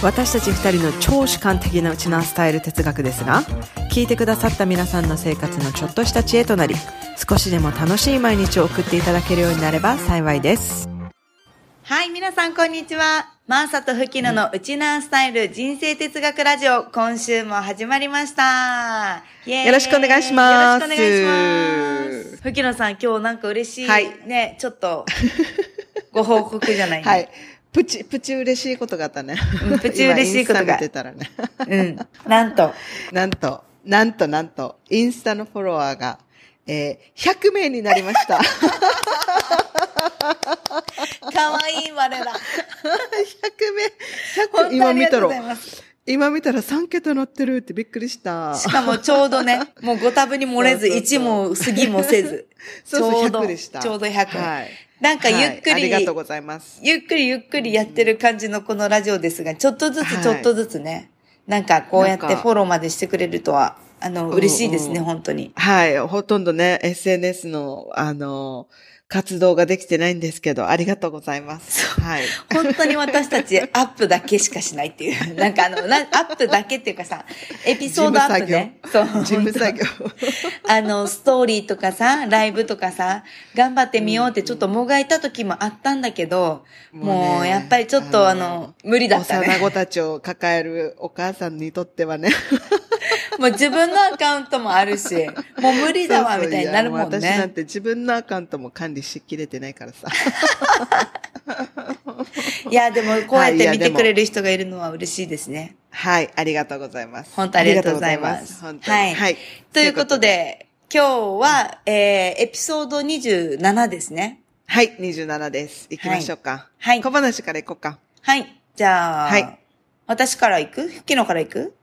私たち二人の超主観的なウチナースタイル哲学ですが聞いてくださった皆さんの生活のちょっとした知恵となり少しでも楽しい毎日を送っていただけるようになれば幸いです。はい皆さんこんにちは。マーサとフキノのウチナースタイル人生哲学ラジオ今週も始まりました。よろしくお願いします。よろしくお願いします。フキノさん今日なんか嬉しい、はい。ねちょっとご報告じゃない、ね、はい。プチ、プチ嬉しいことがあったね。うん プチ嬉しいことがてたらね。うんなんと なんと、なんとなんと、インスタのフォロワーが、えー、100名になりました。かわいい我ら100名。100本当今見たら、今見たら3桁乗ってるってびっくりした。しかもちょうどね、もうご多分に漏れず、そうそうそう1も過ぎもせず。そうそうちょうど100でしたちょうど100。はい。なんかゆっくはいありり、がとうございます。ゆっくりゆっくりやってる感じのこのラジオですが、ちょっとずはい。つちょっとずつね、なんかこうやってフォローまでしてくれるとは、あの、嬉しいですね、うんうん本当に。はい。ほとんどね、SNS の、あの、活動ができてないんですけど、ありがとうございます。はい。本当に私たち アップだけしかしないっていう。なんかあの、なアップだけっていうかさ、エピソードアップね。そう。事務作業。あの、ストーリーとかさ、ライブとかさ、頑張ってみようってちょっともがいた時もあったんだけど、もうねやっぱりちょっとあの、無理だったね。幼子たちを抱えるお母さんにとってはね。もう自分のアカウントもあるし、もう無理だわ、そうそうみたいになるもんや私なんね。て自分のアカウントも管理しきれてないからさ。いや、でもこうやって見てくれる人がいるのは嬉しいですね。はい、ありがとうございます。本当ありがとうございます。本当に。はいということ。で、今日は、えー、エピソード27ですね。はい、27です。行きましょうか。はい小話から行こうか。はい。じゃあ、はい私から行く？昨日から行く？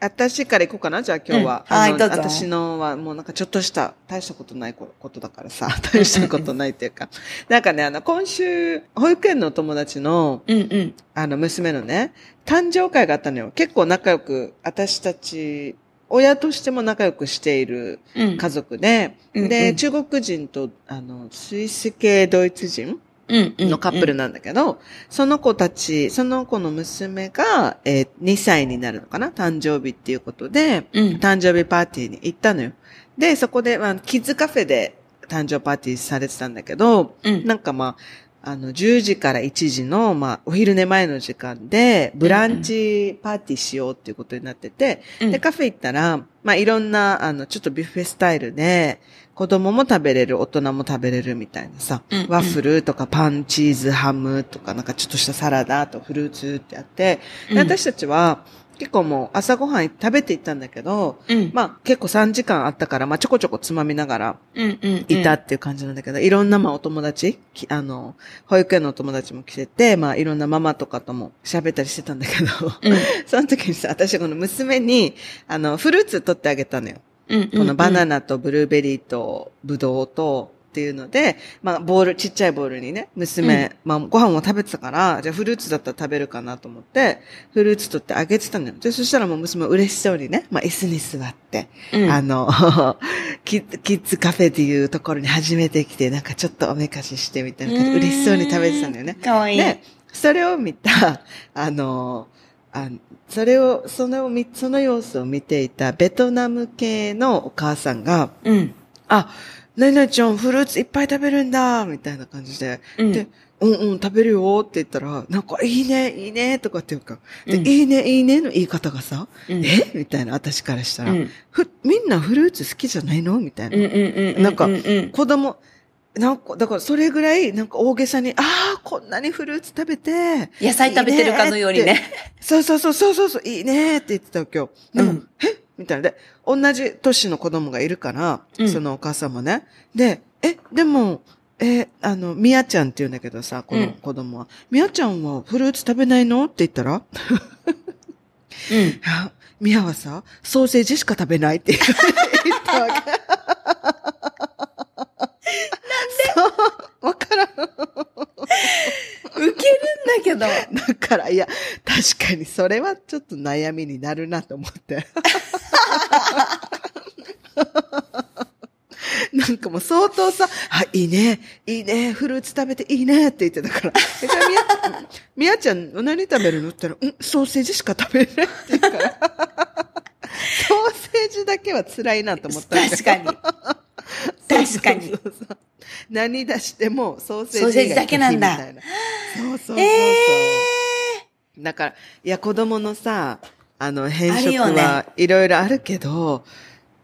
私から行こうかな、じゃあ今日は。うんはいどうぞ私のはもうなんかちょっとした、大したことないことだからさ、大したことないっていうか。なんかね、あの、今週、保育園のお友達の、うんうん。あの、娘のね、誕生会があったのよ。結構仲良く、私たち、親としても仲良くしているうん。家族で、うんで、うん中国人と、あの、スイス系ドイツ人うんうん。のカップルなんだけど、その子たち、その子の娘が、えー2歳になるのかな？誕生日っていうことで、うん。誕生日パーティーに行ったのよ。で、そこで、まあ、キッズカフェで誕生パーティーされてたんだけど、うん。なんかまあ、あの、10時から1時の、まあ、お昼寝前の時間で、ブランチパーティーしようっていうことになってて、うん。で、カフェ行ったら、まあ、いろんな、あの、ちょっとビュッフェスタイルで、子供も食べれる、大人も食べれるみたいなさ、うん。うんワッフルとかパン、チーズ、ハムとか、なんかちょっとしたサラダとフルーツってあって、でうん。私たちは、結構もう朝ごはん食べて行ったんだけど、うん。まあ結構3時間あったから、まあちょこちょこつまみながら、うんうん。いたっていう感じなんだけど、いろんなまあお友達、きあの、保育園のお友達も来てて、まあいろんなママとかとも喋ったりしてたんだけど、うん。その時にさ、私この娘に、あの、フルーツ取ってあげたのよ。うん。このバナナ。ナとブルーベリーとブドウと、っていうので、まあ、ボール、ちっちゃいボールにね、娘、まあ、ご飯も食べてたから、じゃあフルーツだったら食べるかなと思って、フルーツ取ってあげてたのよ。で、そしたらもう娘嬉しそうにね、まあ、椅子に座って、うんあの、キッキッズカフェっていうところに初めて来て、なんかちょっとおめかししてみたいな感じで嬉しそうに食べてたんだよね。かわいい。で、それを見た、あの、あそれを、そのみ、その様子を見ていたベトナム系のお母さんが、うん。あ、なになちゃんフルーツいっぱい食べるんだ、みたいな感じで、うん。で、うんうん、食べるよって言ったら、なんか、いいね、いいね、とかっていうか、で、うん。いいね、いいねの言い方がさ、うん。え？みたいな、私からしたら、うん。ふ、みんなフルーツ好きじゃないの？みたいな。うんうんうん。なんか。子供、なんか、だからそれぐらい、なんか大げさに、ああ、こんなにフルーツ食べて、野菜食べてるかのようにね。そうそうそうそうそうそう、いいねって言ってたわけよ。でも、うん。え？みたいなで、同じ年の子供がいるから、うんそのお母さんもね。で、え、でも、え、あの、みやちゃんって言うんだけどさ、この子供は。みやちゃんはフルーツ食べないの？って言ったら、うん。あ、ミヤはさ、ソーセージしか食べないって言ったわけ。なんで？わからん。ウケるんだけど。だから、いや、確かにそれはちょっと悩みになるなと思って。なんかもう相当さ、あ、いいね、いいね、フルーツ食べていいねって言ってたから。え、じゃあみや、みやちゃん何食べるの？って言ったら、うん、ソーセージしか食べれないって言うから。ソーセージだけは辛いなと思った確かに。確かにそうそうそう何出してもソーセージソーセージだけなんだそうそうそうそう。えだから、いや、子供のさ、あの、変色はいろいろあるけど、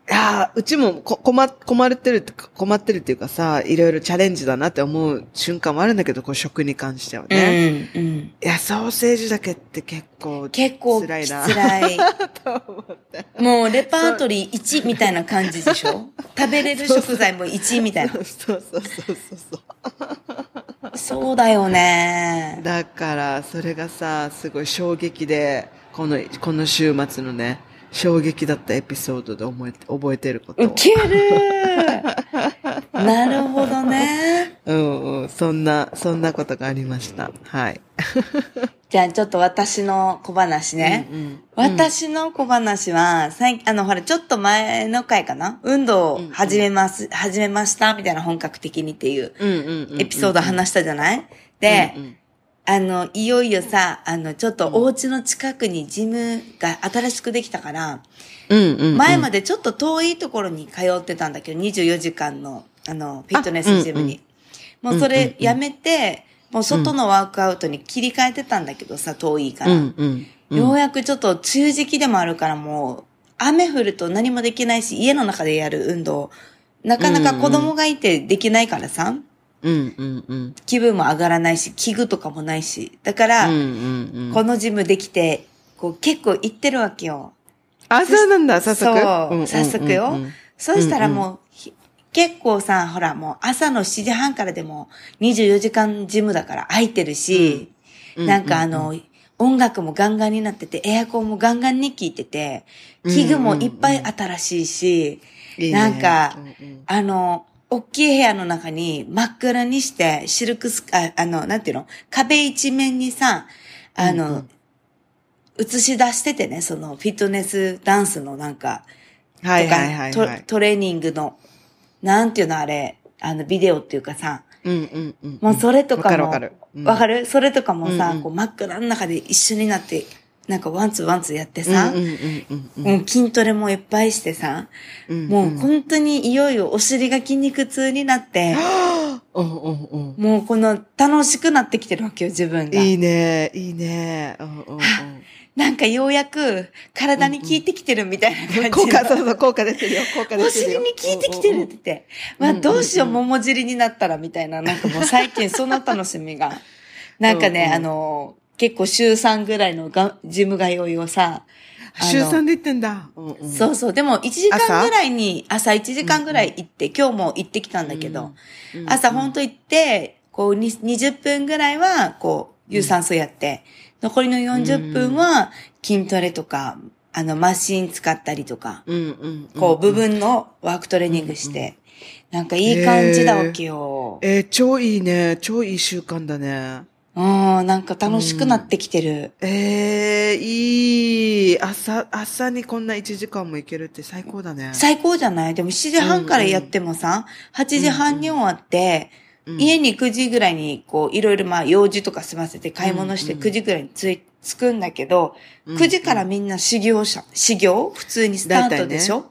いや、うちもこ困、困ってるって、困ってるっていうかさ、いろいろチャレンジだなって思う瞬間もあるんだけど、こう食に関してはーね。うん。うん。いや、ソーセージだけって結構、結構辛いな。辛い。と思って。もうレパートリー1みたいな感じでしょ？食べれる食材も1みたいなそ。うそうそうそうそう。そうだよね。だから、それがさ、すごい衝撃で、この、この週末のね、衝撃だったエピソードで覚えて、覚えてることを。ウケる なるほどね。うんうん、そんな、そんなことがありました。はい。じゃあちょっと私の小話ね。うんうん私の小話は、最近、あの、ほら、ちょっと前の回かな？運動を始めます、始めました、みたいな本格的にっていううんうんうんうん。エピソード話したじゃない？で、うんうんあの、いよいよさ、あの、ちょっとお家の近くにジムが新しくできたから、うんうんうん。前までちょっと遠いところに通ってたんだけど、24時間の、あの、フィットネスジムに。もうそれやめて、もう外のワークアウトに切り替えてたんだけどさ、遠いから。うんうん。ようやくちょっと梅雨時期でもあるからもう、雨降ると何もできないし、家の中でやる運動、なかなか子供がいてできないからさ、うんうんうん。気分も上がらないし、器具とかもないし。だから、うんうんうん。このジムできて、こう結構行ってるわけよ。あ、そうなんだ、早速？そううんうん早速ようんうんそしたらもう、ひ結構さ、ほらもう朝の7時半からでも24時間ジムだから空いてるし、うんなんかあの、音楽もガンガンになってて、エアコンもガンガンに効いてて、器具もいっぱい新しいし、なんかうんうんあの、大きい部屋の中に真っ暗にして、シルクスあ、あの、なんていうの？壁一面にさ、あの、うんうん映し出しててね、そのフィットネスダンスのなんか、はいはいはいとはい。かトトレーニングの、なんていうのあれ、あの、ビデオっていうかさ、うんうんうん。もうそれとかも、わかるわかる。うんわかる？それとかもさ、うんうんこう真っ暗の中で一緒になって、なんかワンツーワンツーやってさ、うんうんうんうんもう筋トレもいっぱいしてさ、うん。もう本当にいよいよお尻が筋肉痛になって、うんうんうん。もうこの楽しくなってきてるわけよ、自分が。いいね、いいね。うんうんうん。なんかようやく体に効いてきてるみたいな感じ。効果、そうそう、効果出てるよ、効果出おてるよ。尻に効いてきてるって言って。まあどうしよう、桃尻になったらみたいな、なんかもう最近その楽しみが。なんかね、うんうんあの、結構週3ぐらいのがジム通いをさ、週3で行ってんだ。うんうんそうそう、でも1時間ぐらいに、朝1時間ぐらい行って、今日も行ってきたんだけど、うん朝ほんと行って、こうに20分ぐらいは、こう、有酸素やって、残りの40分は筋トレとか、あの、マシン使ったりとか、うんうんうん。こう、部分のワークトレーニングして、なんかいい感じだわけよ。えー超いいね。超いい習慣だね。うん、なんか楽しくなってきてる。ええいい。朝、朝にこんな1時間も行けるって最高だね。最高じゃない？でも7時半からやってもさ、8時半に終わって、家に9時ぐらいに、こう、いろいろまあ、用事とか済ませて買い物して9時ぐらいについ、着くんだけど、9時からみんな修行者、修行？普通にスタートでしょ、うん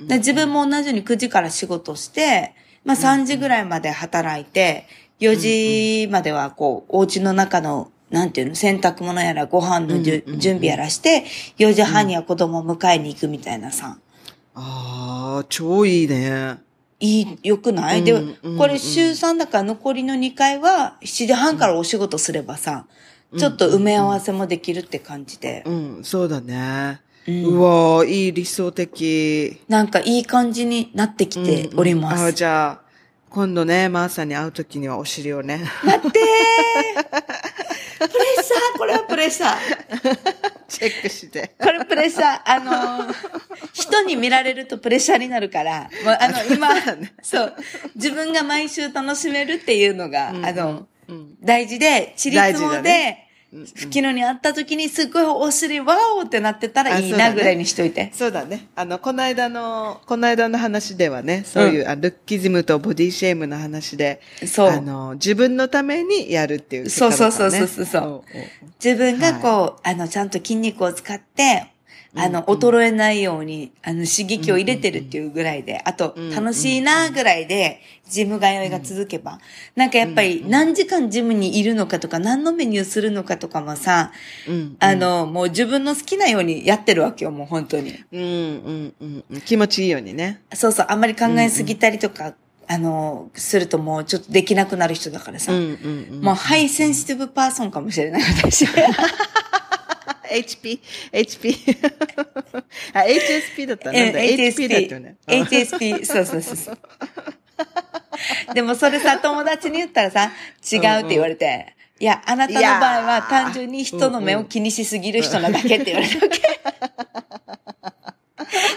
うんで自分も同じように9時から仕事して、まあ3時ぐらいまで働いて、4時まではこう、お家の中の、なんていうの、洗濯物やらご飯のじゅうんうんうん準備やらして、4時半には子供を迎えに行くみたいなさ。ああ、超いいね。いい、良くない、でうんうん、これ週3だから残りの2回は7時半からお仕事すればさ、ちょっと埋め合わせもできるって感じで。うん、そうだね。うんうわーいい理想的。なんかいい感じになってきております。うんあじゃあ、今度ね、マーさんに会うときにはお尻をね。待ってー プレッシャー、これはプレッシャー。チェックして。これプレッシャー。あのー、人に見られるとプレッシャーになるから、もうあの、今、そう、自分が毎週楽しめるっていうのが、うんあの、うん。大事で、チリツモで、だね昨日に会った時にすっごいお尻ワオってなってたらいいなぐらいにしといて。そうだね。あの、この間の、この間の話ではね、そういう、あルッキズムとボディシェイムの話で、そう。あの、自分のためにやるっていう、そうそうそうそうそうそう。自分がこう、あの、ちゃんと筋肉を使って、あの、衰えないように、あの、刺激を入れてるっていうぐらいで、あとうん、楽しいなぐらいで、ジム通いが続けば、なんかやっぱり何時間ジムにいるのかとか、何のメニューするのかとかもさ、うん。あの、もう自分の好きなようにやってるわけよ、もう本当に。うん、うん、うんうん。気持ちいいようにね。そうそう、あんまり考えすぎたりとか、あの、するともうちょっとできなくなる人だからさ。もう high sensitive person かもしれない、私。HP、HP。あ、HSP だったなんだ、HP だったよね。HSP、そうそうそうそう。でもそれさ、友達に言ったらさ、違うって言われて、いや、あなたの場合はー単純に人の目を気にしすぎる人なだけって言われたわけ。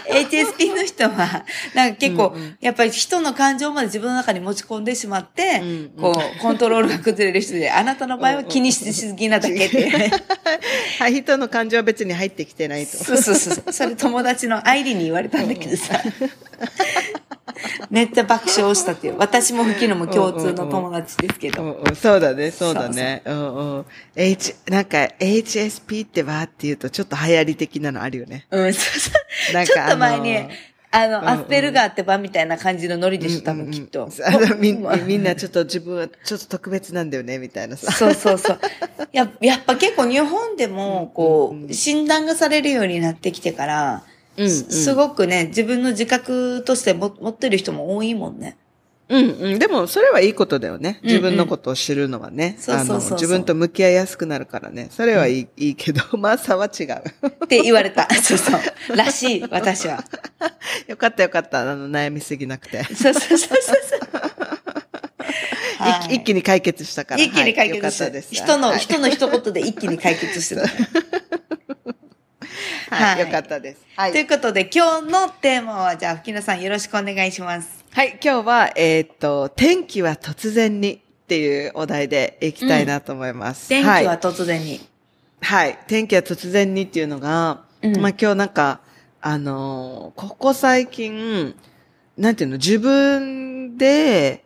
HSP の人は、なんか結構、やっぱり人の感情まで自分の中に持ち込んでしまって、うんうんこう、コントロールが崩れる人で、あなたの場合は気にしすぎなだけって。はい、人の感情は別に入ってきてないと。そうそうそう。それ友達の愛理に言われたんだけどさ。めっちゃ爆笑したっていう。私も吹きのも共通の友達ですけど。うんうん、そうだね、そうだね。うんうん。H、なんか HSP ってわーって言うとちょっと流行り的なのあるよね。うん、そうそう。なんかちょっと前に、あの、うんうんアスペルガーってばみたいな感じのノリでしょ、多分きっと。あのみんもうみんなちょっと自分はちょっと特別なんだよね、みたいなさ。そうそうそう。ややっぱ結構日本でも、こう、診断がされるようになってきてから、うんうんすごくね、自分の自覚としても持ってる人も多いもんね。うんうん。でも、それはいいことだよね。うん自分のことを知るのはね。そうそうそう自分と向き合いやすくなるからね。それはいい,、いいけど、マサは違う。って言われた。そうそう。らしい、私は。よかったよかった。あの、悩みすぎなくて。そうそうそうそう一一気に解決したから。一気に解はい決した。よかったです。人の、はい人の一言で一気に解決してた。はい、はいよかったです。はということで、今日のテーマは、じゃあ、吹野さんよろしくお願いします。はい、今日は、えーっと、天気は突然にっていうお題でいきたいなと思います。天気はいは突然に。はい。天気は突然にっていうのが、うんまあ今日なんか、あのーここ最近、なんていうの、自分で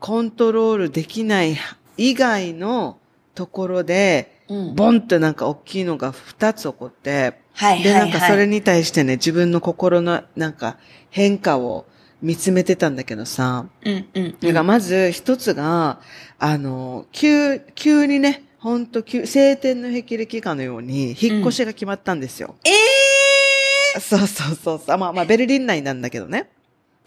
コントロールできない以外のところで、うんボンってなんか大きいのが2つ起こって、はいで、ははい。ないんかそれに対してね、自分の心のなんか変化を見つめてたんだけどさ、うんうんだからまず一つが、あの、急、急にね、ほんと急、晴天の霹靂かのように、引っ越しが決まったんですよ。ええそうそうそうそう。まあまあ、ベルリン内なんだけどね。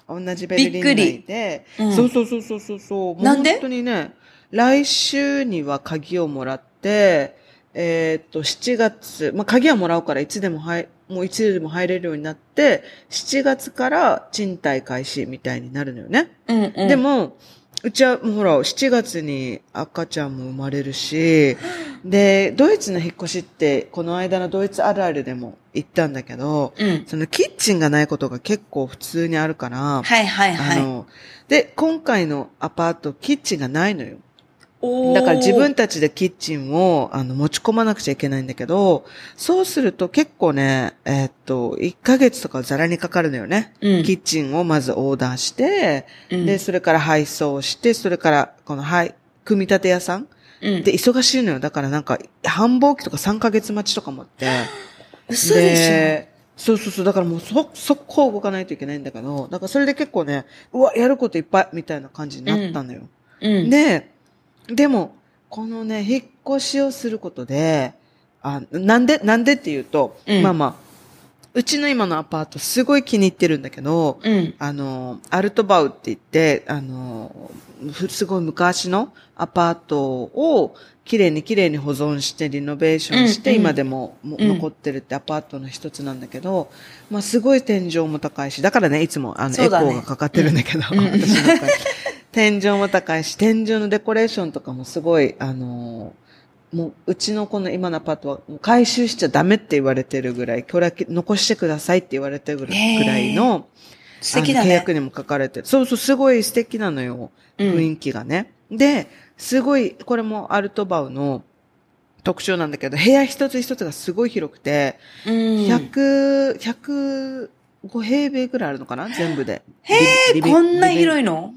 同じベルリン内で。うんそうそうそうそうそうなんで？本当にね、来週には鍵をもらって、えーっと、7月、まあ鍵はもらうからいつでも入、もういつでも入れるようになって、7月から賃貸開始みたいになるのよね。うんうん。で、も、うちはもうほら、7月に赤ちゃんも生まれるし、で、ドイツの引っ越しって、この間のドイツあるあるでも言ったんだけど、うん。そのキッチンがないことが結構普通にあるから、はいはいはい。あの、で、今回のアパート、キッチンがないのよ。だから自分たちでキッチンをあの持ち込まなくちゃいけないんだけど、そうすると結構ね、えーっと、1ヶ月とかザラにかかるのよね。うんキッチンをまずオーダーして、うんで、それから配送して、それからこの、はい、組み立て屋さんうん。で、忙しいのよ。だからなんか、繁忙期とか3ヶ月待ちとかもあって。嘘でしでそうそうそう。だからもうそ、速攻動かないといけないんだけど、だからそれで結構ね、うわ、やることいっぱいみたいな感じになったのよ。ょ。うん。で、でも、このね、引っ越しをすることで、あ、なんで、なんでっていうと、うん。まあまあ、うちの今のアパートすごい気に入ってるんだけど、うん。あの、アルトバウって言って、あの、ふすごい昔のアパートを綺麗に綺麗に保存してリノベーションして、うん。うん今でも残ってるってアパートの一つなんだけど、まあすごい天井も高いし、だからね、いつもあの、エコーがかかってるんだけど、私の声天井も高いし、天井のデコレーションとかもすごい、あの、もう、うちのこの今のアパートは回収しちゃダメって言われてるぐらい、これは残してくださいって言われてるぐらいぐらいの、素敵だね。契約にも書かれてる。そうそう、すごい素敵なのよ。うん雰囲気がね。で、すごい、これもアルトバウの特徴なんだけど、部屋一つ一つがすごい広くて、うん。100、105平米ぐらいあるのかな？全部で。へえ、こんな広いいの？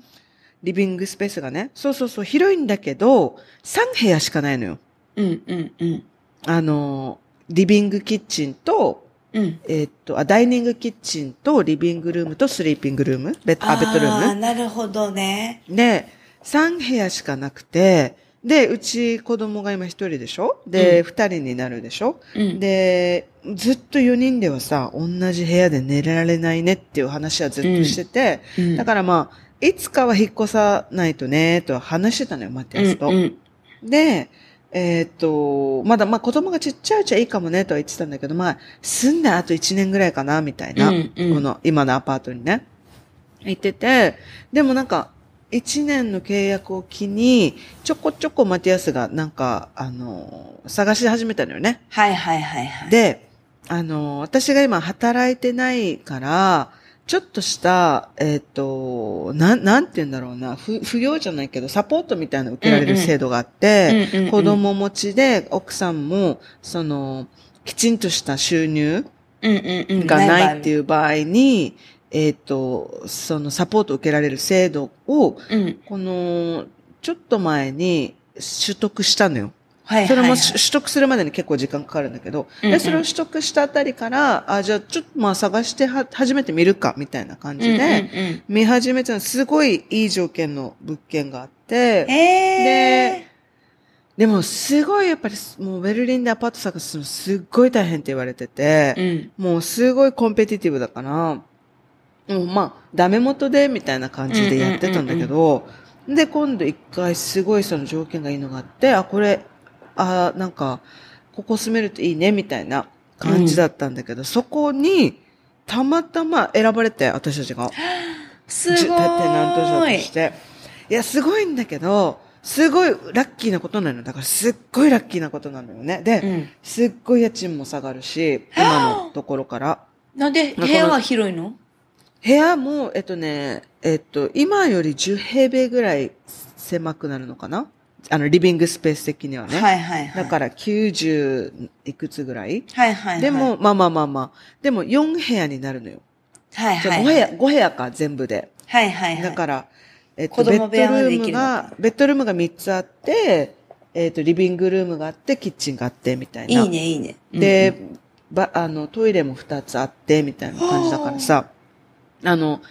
リビングスペースがね。そうそうそう、広いんだけど、3部屋しかないのよ。うん、うん、うん。あの、リビングキッチンと、うん。えーっとあ、ダイニングキッチンとリビングルームとスリーピングルームベッド、あ、ベッドルあームなるほどね。で、3部屋しかなくて、で、うち子供が今一人でしょ？で、二、人になるでしょ？うん。で、ずっと4人ではさ、同じ部屋で寝られないねっていう話はずっとしてて、うんだからまあ、いつかは引っ越さないとね、とは話してたのよ、マティアスと。うんうんで、えーっと、まだまあ子供がちっちゃいうちはいいかもねとは言ってたんだけど、まあ、住んだあと1年ぐらいかな、みたいな、うんうんこの今のアパートにね、言ってて、でもなんか、1年の契約を機に、ちょこちょこマティアスがなんか、あの、探し始めたのよね。はいはいはいはい。で、あの、私が今働いてないから、ちょっとした、えっ、と、なん、なんて言うんだろうな、不、不要じゃないけど、サポートみたいなの受けられる制度があって、うんうんうん子供持ちで奥さんも、その、きちんとした収入。がないってう。いう場合に、えっ、と、そのサポートを受けられる制度を、うん。この、ちょっと前に取得したのよ。はいはい、はい。それもし取得するまでに結構時間かかるんだけど、うんうんで、それを取得したあたりから、あ、じゃあちょっとまあ探しては、初めて見るか、みたいな感じで、うんうんうん見始めたのすごいいい条件の物件があって、ええでもすごいやっぱり、もうベルリンでアパート探すのすっごい大変って言われてて、うん。もうすごいコンペティティブだから、もうまあ、ダメ元でみたいな感じでやってたんだけど、で、今度一回すごいその条件がいいのがあって、あ、これ、あ、なんか、ここ住めるといいねみたいな感じだったんだけど、そこに、たまたま選ばれて、私たちが。すごじテナント賞とい。して。いや、すごいんだけど、すごいラッキーなことなのよ。だからすっごいラッキーなことなのよね。で、うん。すっごい家賃も下がるし、今のところから。なんで部屋は広いの？部屋も、えっとね、えっと、今より10平米ぐらい狭くなるのかな？あの、リビングスペース的にはね。はいはいはい。だから90いくつぐらい？はいはいはい。でも、まあまあまあまあ。でも4部屋になるのよ。じゃあ5はいはい。部屋、5部屋か、全部で。はいはいはい。だから、えっと、ベッドルームが、ベッドルームが3つあって、えっと、リビングルームがあって、キッチンがあって、みたいな。いいねいいね。で、ば、あの、トイレも2つあって、みたいな感じだからさ、あの、せ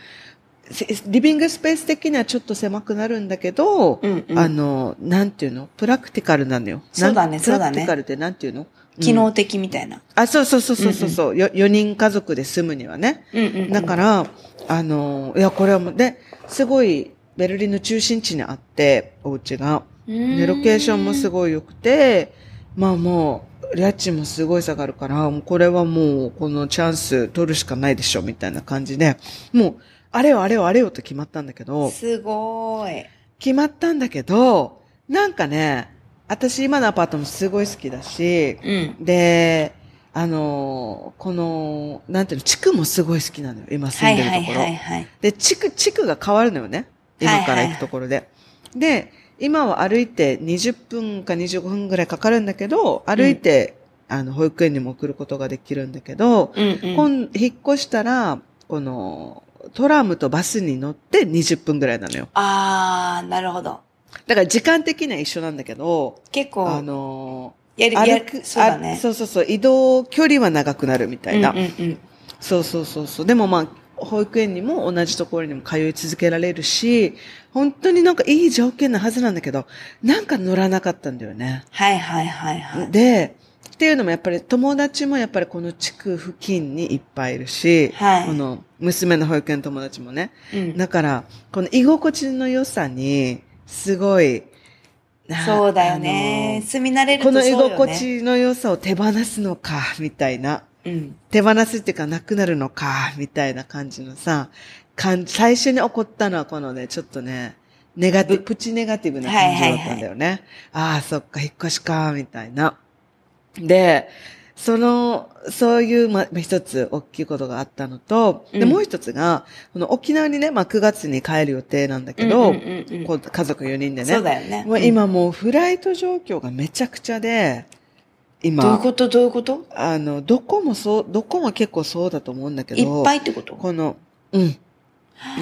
リビングスペース的にはちょっと狭くなるんだけど、うんうんあの、なんていうの？プラクティカルなのよ。そうだねなんそうだねプラクティカルってなんていうの？機能的みたいな。あ、そうそうそうそうそうそう、よ4人家族で住むにはね。うんうんうん。だから、あの、いや、これはもう、で、すごい、ベルリンの中心地にあって、お家が。で、ロケーションもすごごい良くて、まあもう、家賃もすごい下がるから、もうこれはもう、このチャンス取るしかないでしょ、みたいな感じで、もう、あれよあれよあれよと決まったんだけど、すごい。決まったんだけど、なんかね、私今のアパートもすごい好きだし、うん。で、あの、この、なんていうの、地区もすごい好きなのよ、今住んでるところ。はいはい。で、地区、地区が変わるのよね。今から行くところで。で、今は歩いて20分か25分ぐらいかかるんだけど、歩いて、あの、保育園にも送ることができるんだけど、うんうん。今引っ越したら、この、トラムとバスに乗って20分ぐらいなのよ。あー、なるほど。だから時間的には一緒なんだけど、結構、あの、やる、やる、歩く、あそうだね。そうそうそう、移動距離は長くなるみたいな。うんうんうん。そうそうそうそう。でもまあ、保育園にも同じところにも通い続けられるし、本当になんかいい条件なはずなんだけど、なんか乗らなかったんだよね。はいはいはいはい。で、っていうのもやっぱり友達もやっぱりこの地区付近にいっぱいいるし、はいこの娘の保育園の友達もね。うん。だから、この居心地の良さに、すごい、なそうだよね。住み慣れることの居そうよね。心地の良さを手放すのか、みたいな。うん。手放すっていうかなくなるのか、みたいな感じのさ、感じ、最初に起こったのはこのね、ちょっとね、ネガティブ、プチネガティブな感じだったんだよね。ああ、そっか、引っ越しか、みたいな。で、その、そういう、ま、一つ大きいことがあったのと、で、もう一つが、この沖縄にね、まあ、9月に帰る予定なんだけど、家族4人でね。そうだよね。まあ、今もうフライト状況がめちゃくちゃで、今。どういうこと？どういうこと？あの、どこもそう、どこも結構そうだと思うんだけど。いっぱいってこと？この、うん。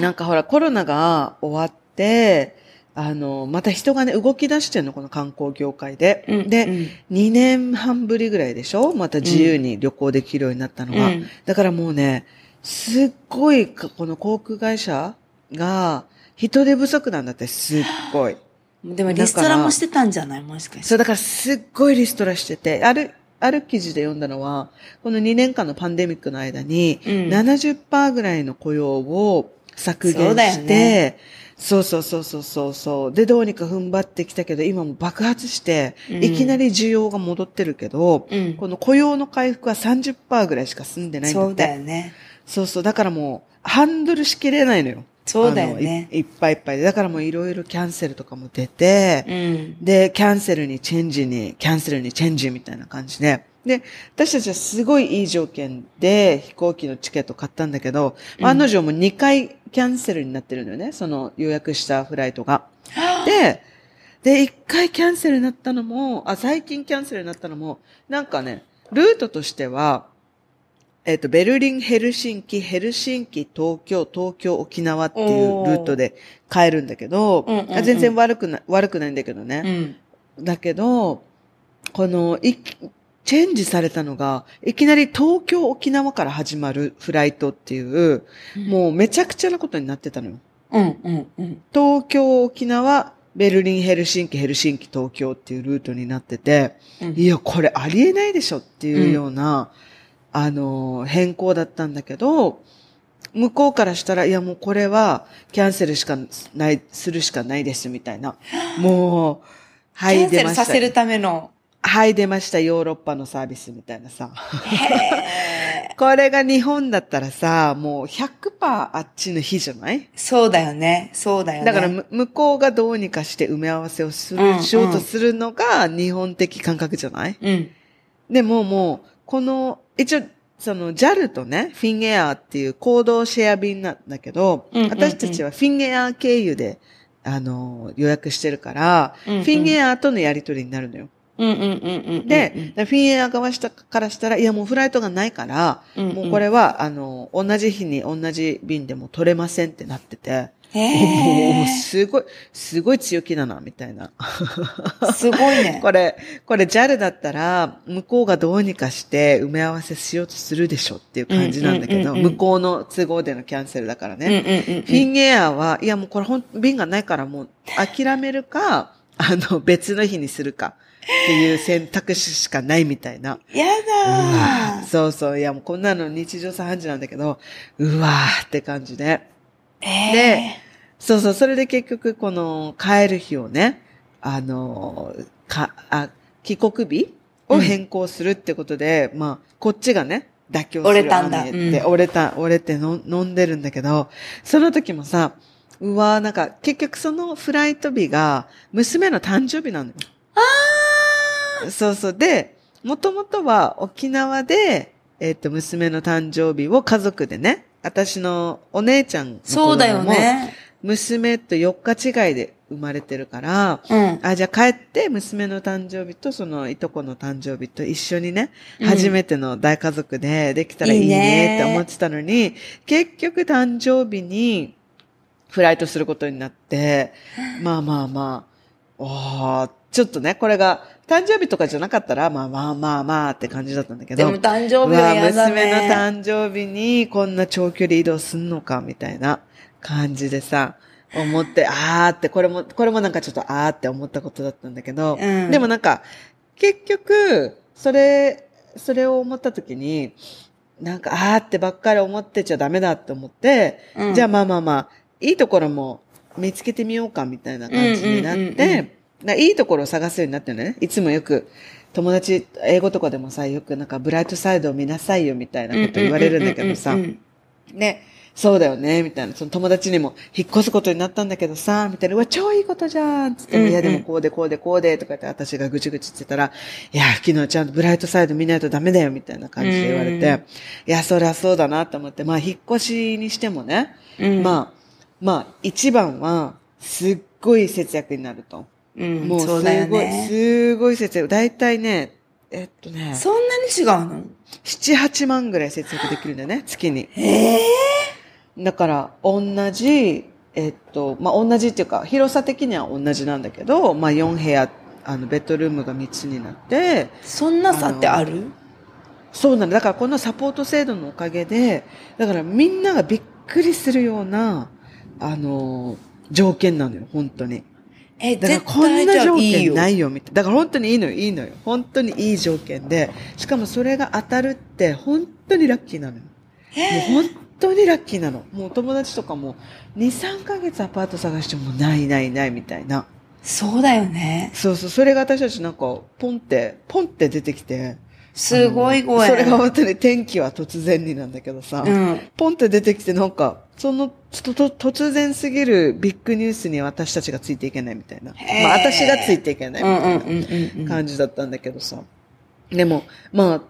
なんかほら、コロナが終わって、あの、また人がね、動き出してんの、この観光業界で。うん、で、うん、2年半ぶりぐらいでしょ？また自由に旅行できるようになったのが。うん、だからもうね、すっごい、この航空会社が、人手不足なんだって、すっごい。でもリストラもしてたんじゃない？もしかして。そう、だからすっごいリストラしてて、ある、ある記事で読んだのは、この2年間のパンデミックの間に、70%ぐらいの雇用を削減して、そうそうそうそうそうそう。で、どうにか踏ん張ってきたけど、今も爆発して、うん、いきなり需要が戻ってるけど、うん、この雇用の回復は30%ぐらいしか済んでないんだって。そうだよね。そうそう。だからもう、ハンドルしきれないのよ。そうだよねい。いっぱいいっぱいで。だからもういろいろキャンセルとかも出て、うん、で、キャンセルにチェンジに、キャンセルにチェンジみたいな感じで、で、私たちはすごいいい条件で飛行機のチケット買ったんだけど、うん、案の定も2回キャンセルになってるのよね。その予約したフライトが。で、で、1回キャンセルになったのも、あ、最近キャンセルになったのも、なんかね、ルートとしては、えっ、ー、と、ベルリン、ヘルシンキ、ヘルシンキ、東京、東京、沖縄っていうルートで帰るんだけど、うんうんうん、全然悪くな悪くないんだけどね。うん、だけど、この、い、チェンジされたのが、いきなり東京、沖縄から始まるフライトっていう、うん、もうめちゃくちゃなことになってたのよ。うんうんうん、東京、沖縄、ベルリン、ヘルシンキ、ヘルシンキ、東京っていうルートになってて、うん、いや、これありえないでしょっていうような、うん、あの、変更だったんだけど、向こうからしたら、いやもうこれはキャンセルしかない、するしかないですみたいな。もう、はい、出ました。キャンセルさせるためのはい、出ました、ヨーロッパのサービスみたいなさ。これが日本だったらさ、もう100%あっちの日じゃない？そうだよね。そうだよね。だから向こうがどうにかして埋め合わせをする、うん、しようとするのが日本的感覚じゃない？うん。でももう、この、一応、その JAL とね、フィンエアーっていう行動シェア便なんだけど、うんうんうん、私たちはフィンエアー経由で、あの、予約してるから、うんうん、フィンエアーとのやりとりになるのよ。うんうんうんうん、で、フィンエア側したからしたら、いやもうフライトがないから、うんうん、もうこれは、あの、同じ日に同じ便でも取れませんってなってて、もう、すごい、すごい強気だな、みたいな。すごいね。これ、これ JAL だったら、向こうがどうにかして埋め合わせしようとするでしょっていう感じなんだけど、向こうの都合でのキャンセルだからね。フィンエアは、いやもうこれほん、便がないからもう諦めるか、あの、別の日にするか。っていう選択肢しかないみたいな。やだー。そうそう。いや、もうこんなの日常茶飯事なんだけど、うわーって感じで。えー、で、そうそう。それで結局、この、帰る日をね、あの、か、あ、帰国日を変更するってことで、うん、まあ、こっちがね、妥協する。折れたんだ。って、折れた、折れての飲んでるんだけど、その時もさ、うわーなんか、結局そのフライト日が、娘の誕生日なのよ。ああそうそう。で、もともとは沖縄で、えっ、ー、と、娘の誕生日を家族でね、私のお姉ちゃんのそうだよね。娘と4日違いで生まれてるから、うん、あ、じゃあ帰って娘の誕生日とそのいとこの誕生日と一緒にね、うん、初めての大家族でできたらいいねって思ってたのに、いい結局誕生日にフライトすることになって、まあまあまあ、おーちょっとね、これが、誕生日とかじゃなかったら、まあまあまあまあって感じだったんだけど。でも誕生日は嫌だ、ね、娘の誕生日にこんな長距離移動すんのか、みたいな感じでさ、思って、あーって、これも、これもなんかちょっとあーって思ったことだったんだけど、うん、でもなんか、結局、それ、それを思った時に、なんか、あーってばっかり思ってちゃダメだって思って、うん、じゃあまあまあまあ、いいところも見つけてみようかみたいな感じになって、いいところを探すようになってるね。いつもよく、友達、英語とかでもさ、よくなんかブライトサイドを見なさいよみたいなこと言われるんだけどさ、ね、そうだよね、みたいな。その友達にも、引っ越すことになったんだけどさ、みたいな、うわ、超いいことじゃんつって、いや、でもこうでこうでこうで、とか言って、私がぐちぐち言ってたら、いや、昨日ちゃんとブライトサイド見ないとダメだよ、みたいな感じで言われて、うん。いや、そりゃそうだなと思って、まあ、引っ越しにしてもね、うん。まあ、まあ、一番は、すっごい節約になると。うん、もうすごい、ね。すごい節約。だいたいね、えっとね、そんなに違うの？7、8万ぐらい節約できるんだよね、月に。ええだから、同じ、えっと、まあ、同じっていうか、広さ的には同じなんだけど、まあ、4部屋、あの、ベッドルームが3つになって、そんな差ってある？そうなんだ。だから、このサポート制度のおかげで、だから、みんながびっくりするような、あの、条件なのよ、本当に。え、だから、絶こんな条いいよ。件ないよ、みたいな。だから、本当にいいのよ、いいのよ。本当にいい条件で、しかもそれが当たるって、本当にラッキーなのよ。もう本当にラッキーなの。もう友達とかも、2、3ヶ月アパート探してもないないないみたいな。そうだよね。そうそう、それが私たちなんか、ポンって、ポンって出てきて。すごいご縁。それが本当に天気は突然になんだけどさ、うん。ポンって出てきてなんか、そのとと突然すぎるビッグニュースに私たちがついていけないみたいな。まあ私がついていけないみたいな。感じだったんだけどさ。でも、ま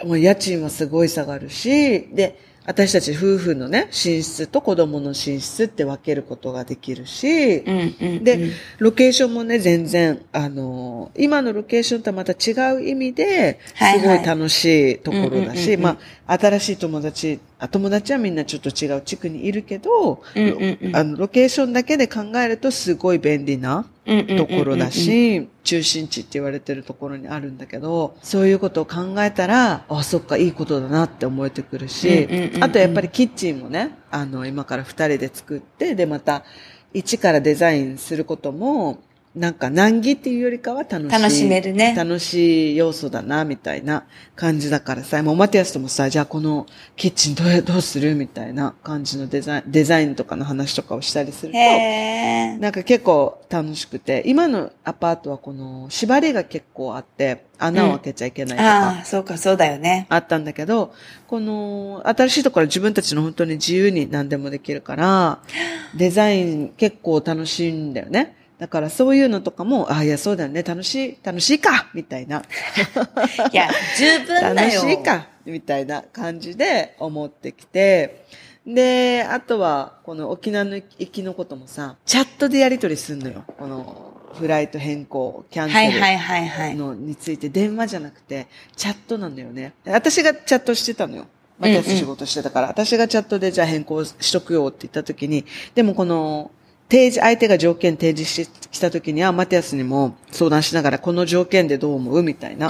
あ、もう家賃はすごい下がるし、で、私たち夫婦のね、寝室と子供の寝室って分けることができるし。で、ロケーションもね、全然、あのー今のロケーションとはまた違う意味で、すごい楽しいところだし、うんまあ、新しい友達、あ友達はみんなちょっと違う地区にいるけど、うんうんうん。あの、ロケーションだけで考えるとすごい便利な、ところだし、中心地って言われてるところにあるんだけど、そういうことを考えたら、あ、そっか、いいことだなって思えてくるしうんうんうんう、ん。あとやっぱりキッチンもね、あの、今から二人で作って、で、また、一からデザインすることも、なんか難儀っていうよりかは楽しい。楽しめるね楽しい要素だな、みたいな感じだからさ、もうマティアスともさ、じゃあこのキッチンどうどうするみたいな感じのデザイン、デザインとかの話とかをしたりすると。なんか結構楽しくて、今のアパートはこの縛りが結構あって、穴を開けちゃいけないとか、ああ、そうか、そうだよね。あったんだけど、この新しいところは自分たちの本当に自由に何でもできるから、デザイン結構楽しいんだよね。だからそういうのとかも、ああ、いや、そうだよね、楽しい、楽しいかみたいな。いや、十分だ楽よ。しいかみたいな感じで思ってきて、で、あとは、この沖縄の行きのこともさ、チャットでやり取りすんのよ。この、フライト変更、キャンセル。はいはいはいはい。のについて電話じゃなくて、チャットなんだよね。私がチャットしてたのよ。また仕事してたから、私がチャットでじゃあ変更しとくよって言った時に、でもこの、提示、相手が条件提示してきた時には、マティアスにも相談しながら、この条件でどう思うみたいな。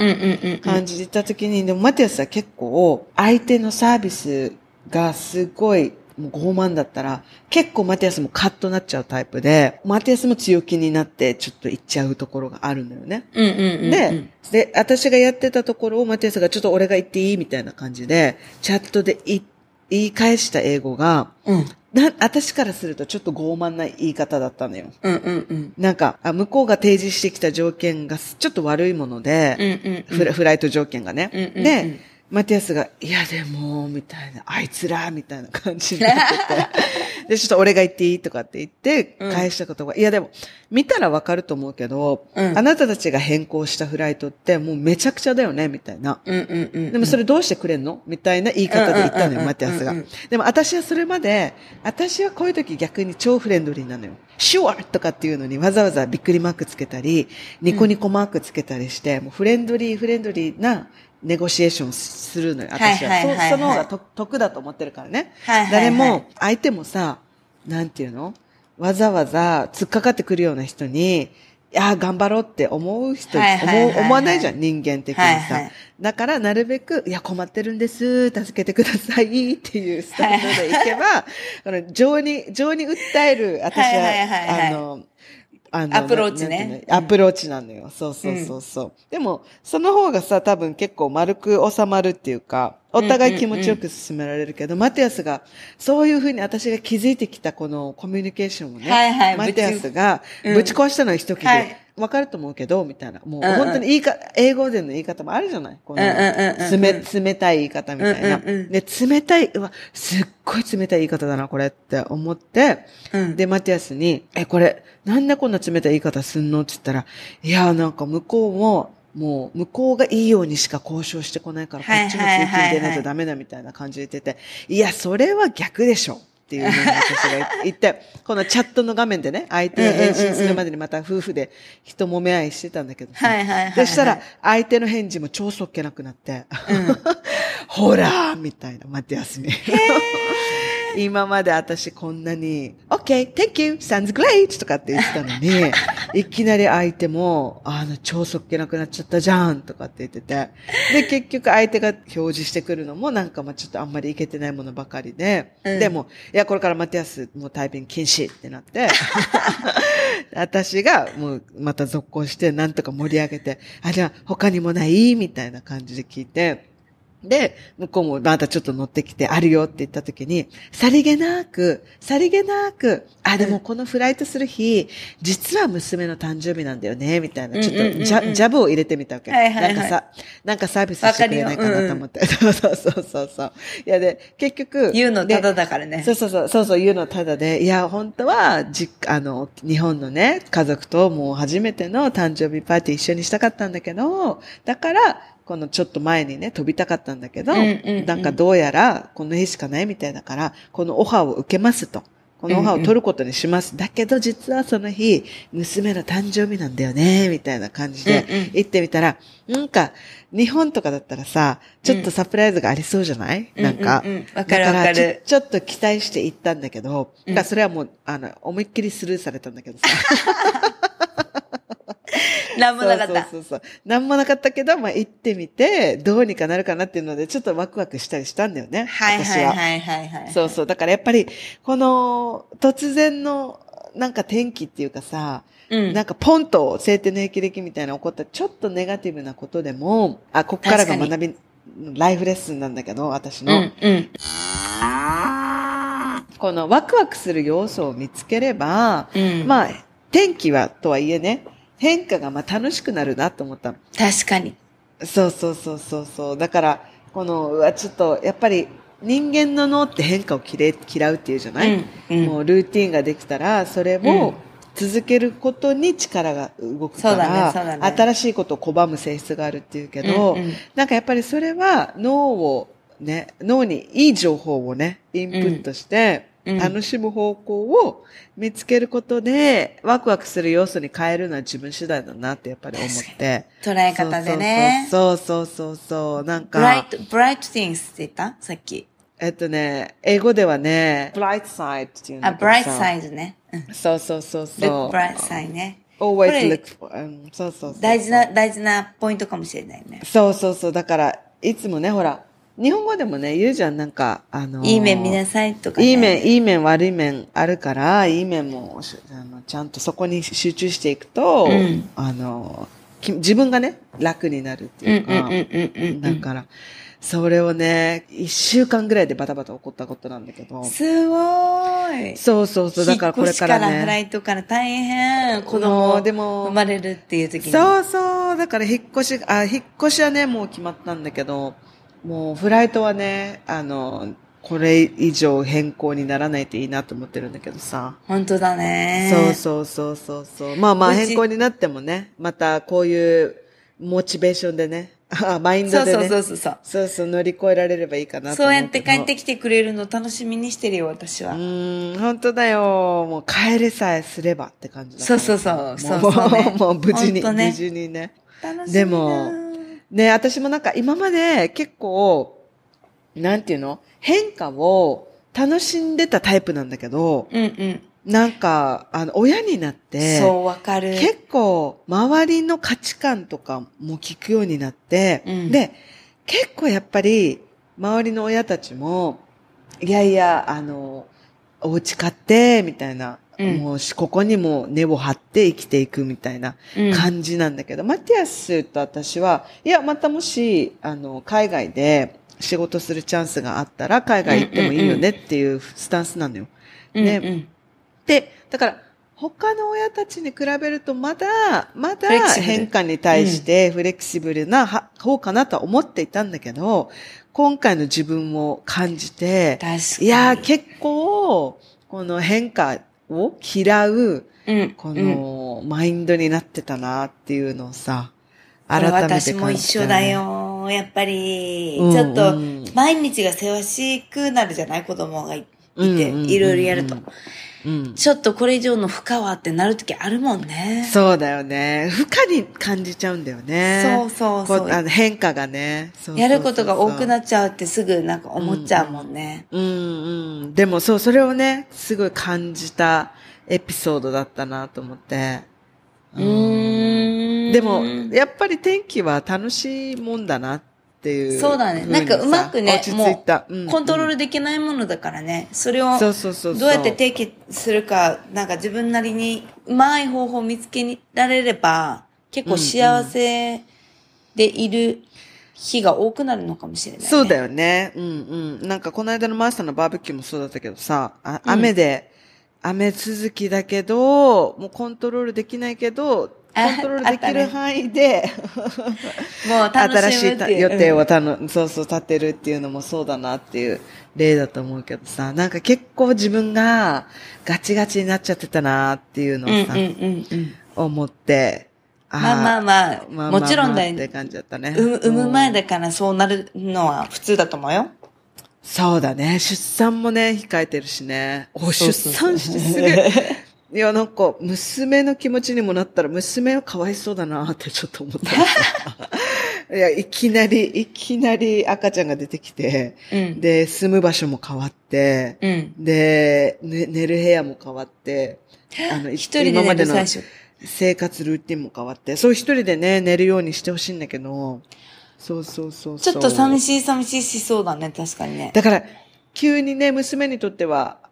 感じで言った時に、でもマティアスは結構、相手のサービスがすごい、もう傲慢だったら、結構マティアスもカッとなっちゃうタイプで、マティアスも強気になって、ちょっと行っちゃうところがあるのよね。うんうんうんうん。で、で、私がやってたところをマティアスがちょっと俺が言っていいみたいな感じで、チャットでい言い返した英語が、うん。な、私からするとちょっと傲慢な言い方だったのよ。うんうんうん。なんか、あ向こうが提示してきた条件がちょっと悪いもので、うんうんうんフライト条件がね。うんうんうんで、マティアスが、いやでも、みたいな、あいつら、みたいな感じになってて。で、ちょっと俺が言っていいとかって言って、うん返したことが、いやでも、見たらわかると思うけど、うんあなたたちが変更したフライトってもうめちゃくちゃだよね、みたいな。うんうんうん。でもそれどうしてくれんの？みたいな言い方で言ったのよ、うんうんうんうんマティアスがうんうん。でも私はそれまで、私はこういう時逆に超フレンドリーなのよ。シュワーとかっていうのにわざわざびっくりマークつけたり、ニコニコマークつけたりして、もうフレンドリー、フレンドリーなネゴシエーションするのよ、私は。はいはいはいはい。そその方が得得だと思ってるからね。はいはいはい。誰も、相手もさ、なんていうの？わざわざ突っかかってくるような人に、いやー頑張ろうって思う人、はいはいはいはい。思う思わないじゃん、人間的にさ。はいはい。だから、なるべく、いや、困ってるんです、助けてくださいっていうスタンドでいけば、この情に、情に訴える、私は、はいはいはいはい。あの、あのアプローチね。アプローチなのよ。そうそうそうそう。でも、その方がさ、多分結構丸く収まるっていうか、お互い気持ちよく進められるけど、マティアスが、そういうふうに私が気づいてきたこのコミュニケーションをね、はいはいマティアスがぶち壊したのは一切れ、はいわかると思うけど、みたいな。もう本当に言いか、英語での言い方もあるじゃない？この冷、冷たい言い方みたいな。で、冷たい、うわ、すっごい冷たい言い方だな、これって思って、うん。で、マティアスに、え、これ、なんでこんな冷たい言い方すんの？って言ったら、いや、なんか向こうも、もう、向こうがいいようにしか交渉してこないから、こはいっちも税金出ないとダメだみたいな感じで言ってて、いや、それは逆でしょ。っていうふうに私が言って、このチャットの画面でね、相手が返信するまでにまた夫婦で人揉め合いしてたんだけどさ。はいはいはいはい。そしたら、相手の返事も超そっけなくなって、ほらみたいな、待って休み。今まで私こんなに、OK, thank you, sounds great とかって言ってたのに、いきなり相手も、あの、超そっけなくなっちゃったじゃんとかって言ってて、で、結局相手が表示してくるのもなんかまあちょっとあんまりいけてないものばかりで、うん。でも、いや、これからマティアスもうタイピング禁止ってなって、私がもうまた続行してなんとか盛り上げて、あ、じゃあ他にもない？みたいな感じで聞いて、で、向こうもまたちょっと乗ってきて、あるよって言った時に、さりげなく、さりげなく、あ、でもこのフライトする日、実は娘の誕生日なんだよね、みたいな、ちょっとジャブを入れてみたわけ。はいはいはいなんかさ、なんかサービスしてくれないかなと思って。そうそうそうそうそう。いやで、結局。言うのただでだからね。そうそうそう、そうそう言うのただで、いや、本当は、じ、あの、日本のね、家族ともう初めての誕生日パーティー一緒にしたかったんだけど、だから、このちょっと前にね、飛びたかったんだけど、なんかどうやら、この日しかないみたいだから、このオファーを受けますと。このオファーを取ることにします。だけど、実はその日、娘の誕生日なんだよね、みたいな感じで行ってみたら、なんか、日本とかだったらさ、ちょっとサプライズがありそうじゃない、うんなんか。わかるわかるちょちょっと期待して行ったんだけど、うんだからそれはもう、あの、思いっきりスルーされたんだけどさ。なんもなかった。そうそうそう。なんもなかったけど、まあ行ってみて、どうにかなるかなっていうので、ちょっとワクワクしたりしたんだよね。はい。はいはいはいはい。そうそう。だからやっぱり、この、突然の、なんか天気っていうかさ、うん。なんかポンと晴天の霹靂みたいな起こったちょっとネガティブなことでも、あ、こっからが学び、ライフレッスンなんだけど、私の。うんうん。このワクワクする要素を見つければ、うんまあ、天気はとはいえね、変化がまあ楽しくなるなと思ったの。確かに。そうそうそうそうそう。だから、この、うわ、ちょっと、やっぱり、人間の脳って変化を嫌うっていうじゃない、うんうんもうルーティンができたら、それうんを続けることに力が動くから、うだね新しいことを拒む性質があるっていうけど、うんうんなんかやっぱりそれは脳をね、脳にいい情報をね、インプットして、うん楽しむ方向を見つけることで、ワクワクする要素に変えるのは自分次第だなってやっぱり思って。捉え方でね。そうそうそうそう。なんか、ブライト、ブライト things って言った？さっき。えっとね、英語ではね、bright side っていうんだあ、けどさ bright side ね。うん。そうそうそうそう。look bright side ね。always look for, うん、そうそうそう。大事な、大事なポイントかもしれないね。そうそうそう。だから、いつもね、ほら、日本語でもね、言うじゃん、なんか、あのーいい面見なさいとかね。いい面、いい面、悪い面あるから、いい面もしあのちゃんとそこに集中していくと、うんあの、き自分がね、楽になるっていうか、だから、それをね、一週間ぐらいでバタバタ起こったことなんだけど、すごーい。そうそうそう、だからこれから引っ越しからフラね。イトから大変。子供でも生まれるっていう時に。そうそう、だから引っ越し、あ、引っ越しはね、もう決まったんだけど、もうフライトはね、あの、これ以上変更にならないといいなと思ってるんだけどさ。本当だね。そうそうそうそうそう。まあまあ変更になってもね、またこういうモチベーションでね、あマインドでね。そうそうそうそうそうそう乗り越えられればいいかなとそう。やって帰ってきてくれるの楽しみにしてるよ、私は。うーん、本当だよ。もう帰れさえすればって感じだからそうそうそうもそうそうねもう無事に、ね無事にね。楽しみだでもね、私もなんか今まで結構、なんていうの？変化を楽しんでたタイプなんだけど、うんうん。なんか、あの、親になって、そう、わかる。結構、周りの価値観とかも聞くようになって、うんで、結構やっぱり、周りの親たちも、いやいや、あの、お家買って、みたいな、うん。もうし、ここにも根を張って生きていくみたいなうん。感じなんだけど、マティアスと私は、いや、またもし、あの、海外で仕事するチャンスがあったら、海外行ってもいいよねっていうスタンスなのよ。ね。うん。うん。で、だから、他の親たちに比べるとまだ、まだ変化に対してフレキシブルなは方かなとは思っていたんだけど、今回の自分を感じて。いやー、結構、この変化を嫌う、うん。こうんの、マインドになってたなっていうのをさ、改めて感じた、私も一緒だ。よ。やっぱり、うんちょっとうん、毎日がせわしくなるじゃない？子供がいいて、うんうんうんいろいろやると。うん。ちょっとこれ以上の負荷はってなるときあるもんね。そうだよね。負荷に感じちゃうんだよね。そうそうそうこあの変化がね。やることが多くなっちゃうってすぐなんか思っちゃうもんね。うんうん。でもそう、それをね、すごい感じたエピソードだったなと思って。うーん。でも、やっぱり天気は楽しいもんだなっていう。そうだね。なんかうまくね、も。う、うんコントロールできないものだからね。それを、そうそうそうそう。どうやって提起するか、なんか自分なりにうまい方法を見つけられれば、結構幸せでいる日が多くなるのかもしれない、ね。そうだよね。うんうん。なんかこの間のマーサーのバーベキューもそうだったけどさ、あ雨で、雨続きだけど、もうコントロールできないけど、コあントロールできる範囲で、もう楽新しいしむっていう。予定うんをたの、そうそう立てるっていうのもそうだなっていう例だと思うけどさ、なんか結構自分がガチガチになっちゃってたなっていうのをさ、うんうんうんうん。思って、あーまあまあまあ、まあもちろんだよ。まあまあって感じだったね。産む前うんだからそうなるのは普通だと思うよ。そうだね。出産もね、控えてるしね。お、出産してすぐ。いや、なんか、娘の気持ちにもなったら、娘はかわいそうだなってちょっと思った。いや、いきなり、いきなり赤ちゃんが出てきて、うん。で、住む場所も変わって、うん。で、ね、寝る部屋も変わって、あの、一人で今までの。生活ルーティンも変わって、そう一人でね、寝るようにしてほしいんだけど、そうそうそうそう。ちょっと寂い。しい寂しいしそうだね、確かにね。だから、急にね、娘にとっては、あ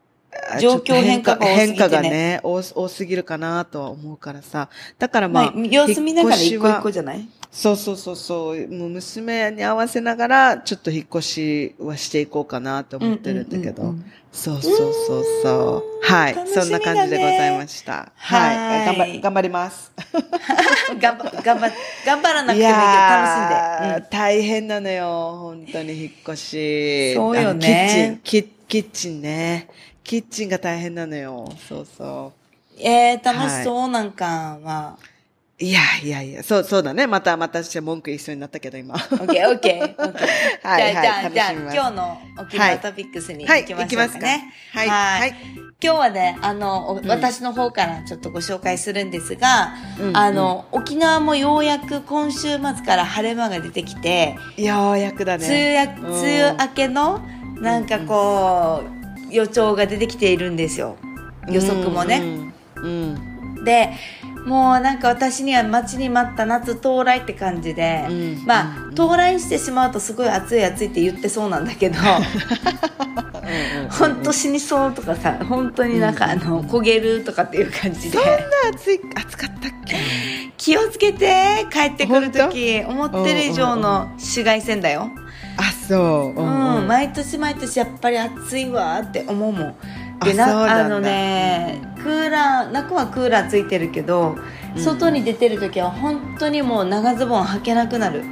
状況変化が多すぎてね変化がね、多す多すぎるかなとは思うからさ。だからまあ、まあ、様子見ながら一個一個じゃない？そうそうそうそう、もう娘に合わせながら、ちょっと引っ越しはしていこうかなと思ってるんだけど。うんうんうんそうそうそうそう。はい、ねそんな感じでございました。はい。はい頑張、頑張ります。頑張、頑張、頑張らなくいてもいいけど楽しんで。大変なのよ。本当に引っ越し。そうよねキッチン、キキッチンね。キッチンが大変なのよ。そうそうんえー、楽しそうなんかは。う。いやいやいや、そう、そうだね。また、また私は文句言いそうになったけど、今。オッケー、オッケー。はい じゃあ、はいじゃあ、じゃあ、今日の沖縄トピックスにはい、行きま。しょうかね。はい、はいはい。今日はね、あの、私の方からちょっとご紹介するんですが、うんあの、沖縄もようやく今週末から晴れ間が出てきて、ようやくだね。梅雨明けの、なんかこう、予兆が出てきているんですよ。予測もね。うん。うん。で、もうなんか私には待ちに待った夏到来って感じで、うんまあ、到来してしまうとすごい暑い暑いって言ってそうなんだけど、本当死にそうとかさ、本当になんかあの、焦げるとかっていう感じでそん、な暑い、暑かったっけ？気をつけて帰ってくるとき、思当ってる以上の紫外線だよ。あ、そう。うん、毎年毎年やっぱり暑いわって思うもん。であそうなあのね、クーラー、中はクーラーついてるけど、うん外に出てる時は本当にもう長ズボン履けなくなる。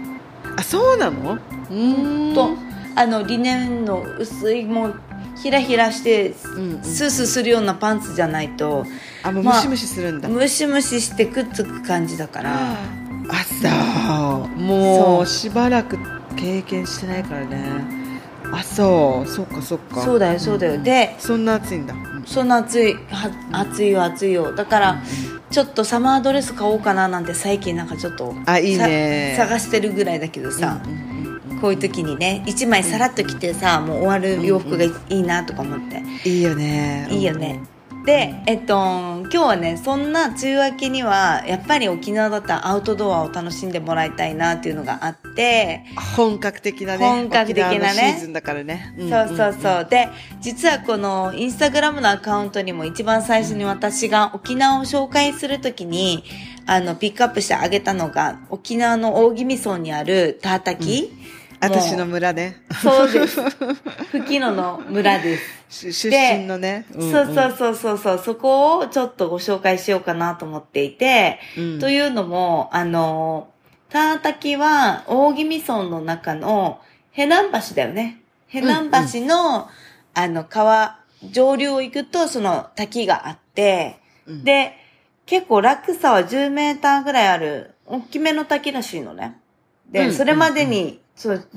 あ、そうなの？うーん。と、あの、リネンの薄いもう、ひらひらして、うんうんスースーするようなパンツじゃないと、あ、もうまあムシムシするんだ。ムシムシしてくっつく感じだから。あ、そう。もう、しばらく経験してないからね。あ、そう。そっかそっか。そうだよ、そうだよ。で、そんな暑いんだ。うんそんな暑い、は暑いよ、暑いよ。だから、ちょっとサマードレス買おうかななんて最近なんかちょっと、あいいねさ探してるぐらいだけどさ、こういう時にね、一枚さらっと着てさ、もう終わる洋服がいいなとか思って。いいよね。いいよね。で、えっと、今日はね、そんな梅雨明けには、やっぱり沖縄だったらアウトドアを楽しんでもらいたいなっていうのがあって、本格的なね。本格的なねシーズンだからね。んそうそうそう。で、実はこのインスタグラムのアカウントにも一番最初に私が沖縄を紹介するときに、あの、ピックアップしてあげたのが、沖縄の大宜味村にあるタータキ、私の村ね。そうです。吹き野の村です。し出身のね。んんそうそうそうそうそう、そこをちょっとご紹介しようかなと思っていて、うんというのも、あの、タータキは大宜味村の中のヘナン橋だよね。ヘナン橋の、あの、川、上流を行くとその滝があって、うんで、結構落差は10メーターぐらいある、大きめの滝らしいのね。で、うんそれまでに、そう、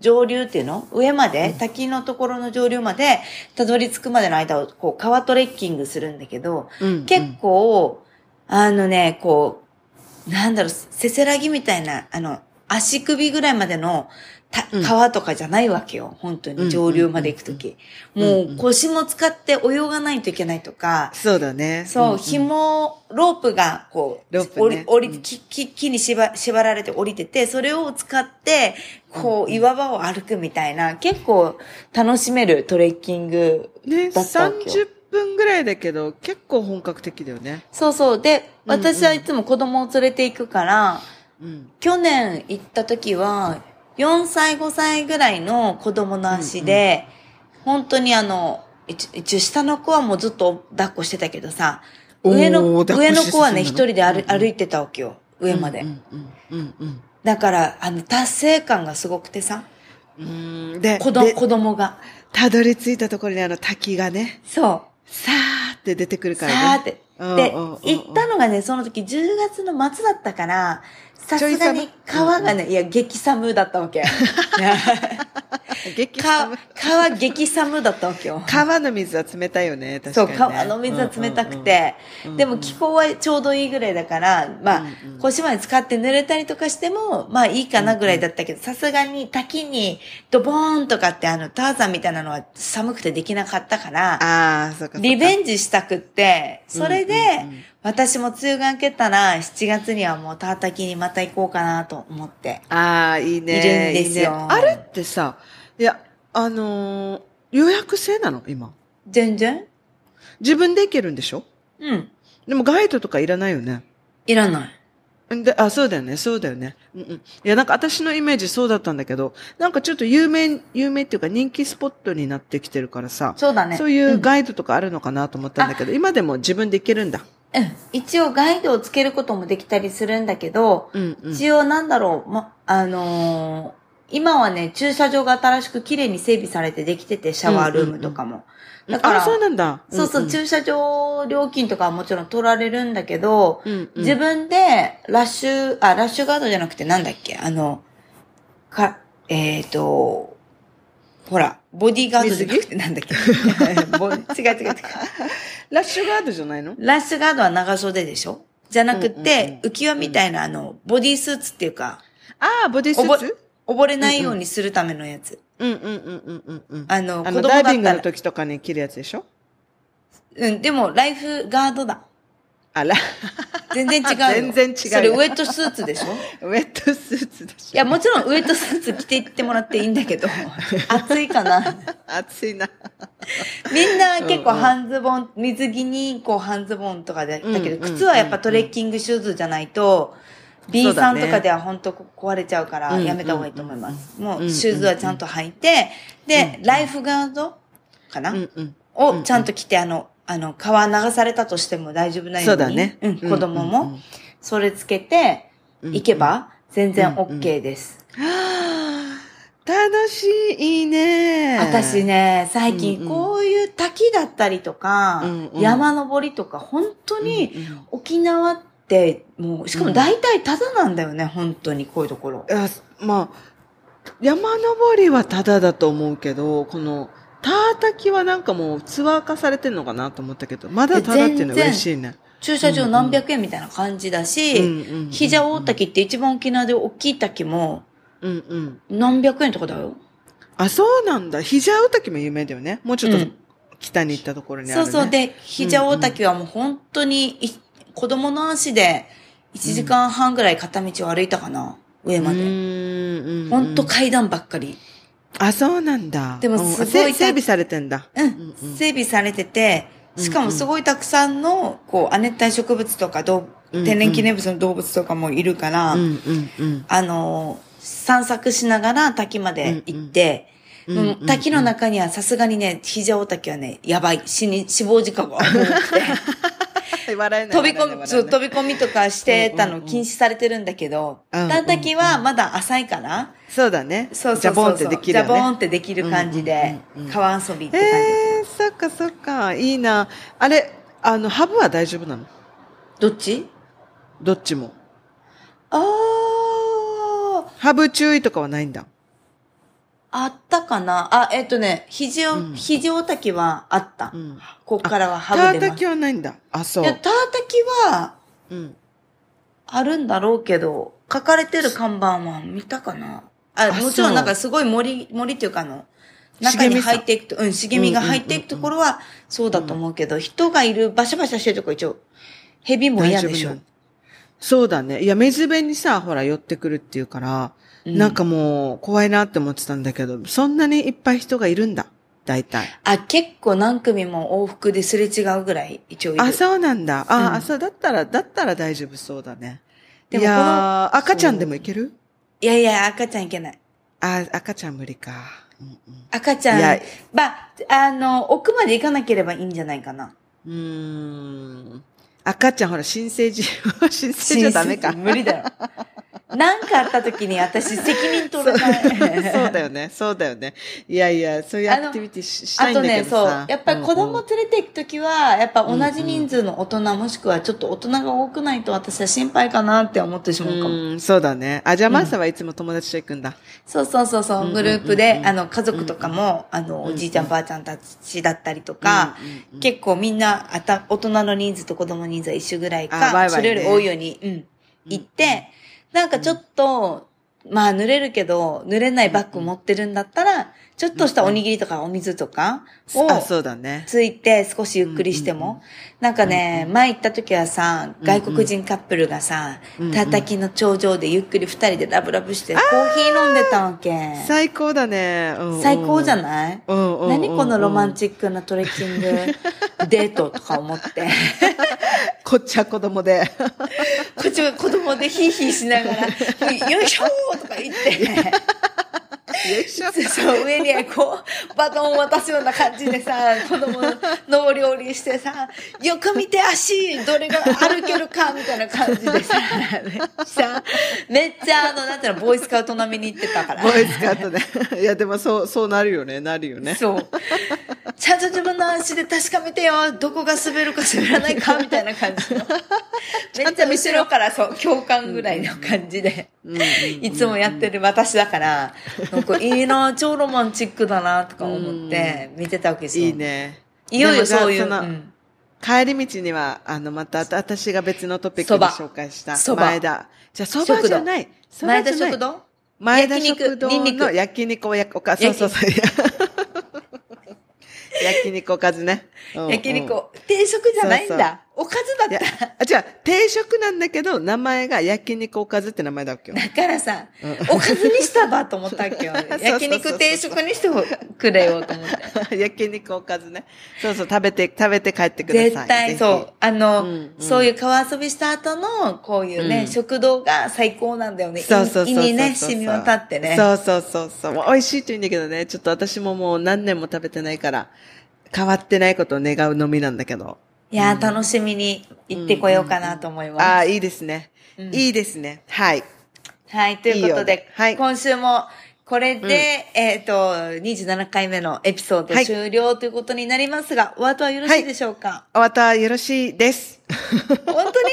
上流っていうの？上まで、滝のところの上流まで、たどり着くまでの間を、こう、川トレッキングするんだけど、うん結構、あのね、こう、なんだろう、せせらぎみたいな、あの、足首ぐらいまでの川とかじゃないわけよ。本当うんに上流まで行くとき。うんもう腰も使って泳がないといけないとか、そうだね。そう、紐、ロープが、こう、ロープね降り、木木木に縛縛られて降りてて、それを使って、こう、岩場を歩くみたいな、結構楽しめるトレッキングね、だったわけよ。30分ぐらいだけど、結構本格的だよね。そうそう。で、私はいつも子供を連れて行くから、うん。去年行った時は、4歳、5歳ぐらいの子供の足で、本当にあの、一一応下の子はもうずっと抱っこしてたけどさ、上の、上の子はね、一人で歩,、うんうん歩いてたわけよ。上まで。うんうんうんだから、あの、達成感がすごくてさ、うん。うんで、子子供が。たどり着いたところにあの滝がね、そう。さーって出てくるからね。さーって。で、うんうんうん行ったのがね、その時10月の末だったから、さすがに川がね、いや、激寒だったわけ。激か寒川激寒だったわけよ。川の水は冷たいよね、確かそう、に、ね。川の水は冷たくて、うんうんうんでも気候はちょうどいいぐらいだから、まあ、うんうん腰まで使って濡れたりとかしても、まあいいかなぐらいだったけど、さすがに滝にドボーンとかってあの、ターザンみたいなのは寒くてできなかったから、ああ、そうか。リベンジしたくって、それで、うんうんうん私も梅雨が明けたら、7月にはもうタータキにまた行こうかなと思って。ああ、いいね。いるんですよいいねあれってさ、いや、あのー予約制なの今。全然？自分で行けるんでしょ？うん。でもガイドとかいらないよね。いらない。で、あ、そうだよね、そうだよね。うんうん。いや、なんか私のイメージそうだったんだけど、なんかちょっと有名、有名っていうか人気スポットになってきてるからさ、そうだね。そういうガイドとかあるのかなと思ったんだけど、今でも自分で行けるんだ。うん。一応ガイドをつけることもできたりするんだけど、うんうん。一応なんだろう、ま、あのー今はね、駐車場が新しく綺麗に整備されてできてて、シャワールームとかも。だから、あ、そうなんだ。そうそう、駐車場料金とかはもちろん取られるんだけど、うんうん。自分でラッシュ、あ、ラッシュガードじゃなくてなんだっけ？あの、か、えっ、と、ほら、ボディーガードじゃなくてなんだっけ？ボ 違う違う違う。ラッシュガードじゃないの？ラッシュガードは長袖でしょ？じゃなくて、浮き輪みたいなあの、ボディースーツっていうか、ああ、ボディスおぼーツ溺れないようにするためのやつ。うんうんうんうんうんうん。あの、あの、子供ダイビングの時とかに着るやつでしょ？うん、でも、ライフガードだ。あら。全然違うよ。全然違うよそれウェットスーツでしょ？ウェットスーツでしょいや、もちろんウェットスーツ着ていってもらっていいんだけど、暑いかな？暑いな。みんな結構半ズボン、水着にこう半ズボンとかで、だけど靴はやっぱトレッキングシューズじゃないと、B さんとかでは本当壊れちゃうからうんやめた方がいいと思います。もうシューズはちゃんと履いて、で、ライフガードかな？うんうん。をちゃんと着て、あの、あの、川流されたとしても大丈夫なように。そうだねうん、子供もん、それつけて、うん行けば全然 OK です。はあ楽しい、いいね。私。ね、最近こういう滝だったりとか、山登りとか、本当に沖縄って、もう、しかも大体タダなんだよね、本当にこういうところ。まあ、山登りはただだと思うけど、この、タータキはなんかもうツアー化されてんのかなと思ったけど、まだただっていうのは嬉しいね。駐車場何百円みたいな感じだし、うんうんうんひじゃ大滝って一番沖縄で大きい滝もうんうん。何百円とかだよ。あ、そうなんだ。ヒジャウタキも有名だよね。もうちょっとうん北に行ったところにあるね。そうそう。で、ひじゃ大滝はもう本当にい、子供の足で1時間半ぐらい片道を歩いたかな、上まで。で本当階段ばっかり。あ、そうなんだ。でもうんすごい整備されてんだ。うん、うん整備されてて、しかもすごいたくさんの、こう、亜熱帯植物とか動天然記念物の動物とかもいるから、うんうんうん。あの、散策しながら滝まで行って、うんうん滝の中にはさすがにね、肘大滝はね、やばい。死に、死亡事故が多くて。笑えない。飛び込み、そう飛び込みとかしてたの禁止されてるんだけど、うんうんタ滝はまだ浅いかな、そうだね。そうそうそう。ジャボンってできるよね。ジャボンってできる感じで川遊びって感じ。えー、そっかそっか。いいな。あれ、あの、ハブは大丈夫なの？どっち？どっちも。あー、ハブ注意とかはないんだ。あったかな？あ、えっとね、肘を、うん肘大滝はあった。うんこっからはハブでます。滝はないんだ。あ、そいや、う。ター滝はうん。あるんだろうけど、書かれてる看板は見たかな？ああもちろんなんかすごい森、森っていうかあの、中に入っていくと、うん、茂みが入っていくところはそうだと思うけど、人がいるバシャバシャしてるとこ一応、蛇も嫌でしょ。そうだね。いや、水辺にさ、ほら、寄ってくるっていうから、うんなんかもう、怖いなって思ってたんだけど、そんなにいっぱい人がいるんだ。大体。あ、結構何組も往復ですれ違うぐらい一応いる。あ、そうなんだ。あ、うんあそう、だったら、だったら大丈夫そうだね。でもこのいやー赤ちゃんでもいける？いやいや、赤ちゃんいけない。あ、赤ちゃん無理か。うんうん赤ちゃんまあ、あの、奥まで行かなければいいんじゃないかな。うーん。赤ちゃん、ほら、新生児、新生児はダメか。無理だよ。なんかあった時に私責任取れない。そうだよね。そうだよね。いやいや、そういうアクティビティししたあとね、いんだけどそうさ。。やっぱり子供うんうん連れて行くときは、やっぱ同じ人数の大人もしくはちょっと大人が多くないと私は心配かなって思ってしまうかも。うん、そうだね。あ、じゃあ、マサはいつも友達と行くんだ？そうそうそうそう、うんグループうんうん、うんであの、家族とかも、あの、おじいちゃんばあちゃんたちだったりとかうんうんうん、結構みんな、あた、大人の人数と子供人数は一緒ぐらいか、ねそれより多いように、うん、行って、なんかちょっと、まあ濡れるけど、濡れないバッグ持ってるんだったら、ちょっとしたおにぎりとかお水とかをあ、そうだね。ついて少しゆっくりしても。なんかね、前行った時はさ、外国人カップルがさたたきの頂上でゆっくり二人でラブラブして、コーヒー飲んでたわけ。最高だね。最高じゃない？何このロマンチックなトレッキング？デートとか思って。こっちは子供で。こっちは子供でヒーヒーしながら、よいしょーとか言って。よいしょ。そう、上にこう、バトンを渡すような感じでさ、子供の上り下りしてさ、よく見て足、どれが歩けるか、みたいな感じでさ、さ、めっちゃあの、なんていうの、ボーイスカウト並みに行ってたから。ボーイスカートね。いや、でもそう、そうなるよね。なるよね。そう。ちゃんと自分の足で確かめてよ。どこが滑るか滑らないかみたいな感じの。めっちゃ後ろからそう、共感ぐらいの感じで、いつもやってる私だから、なんかいいな、超ロマンチックだな、とか思って見てたわけですよ。いい。ね。いよいよそういう。帰り道には、あの、また、私が別のトピックで紹介した。そば前田。じゃあ、そばじゃない。前田食堂前田食堂の焼肉おやおか、そうそうそう。焼肉おかずね。焼肉、定食じゃないんだ。おかずだった。あ、じゃあ、定食なんだけど、名前が焼肉おかずって名前だっけ？よ。だからさ、おかずにしたばと思ったわけ？焼肉定食にしてくれよと思って。焼肉おかずね。そうそう、食べて、食べて帰ってください。絶対そう。あの、うんうんそういう川遊びした後の、こういうね、うん食堂が最高なんだよね。そうそうそうそう。胃にね、染み渡ってね。そうそうそうそう美味しいって言うんだけどね、ちょっと私ももう何年も食べてないから、変わってないことを願うのみなんだけど。いやー、楽しみに行ってこようかなと思います。ああ、いいですね。うんいいですね。はい。はい、ということで、はい今週も、これで、えっ、と、27回目のエピソードはい終了ということになりますが、お後はよろしいでしょうか、お後はよろしいです。本当に？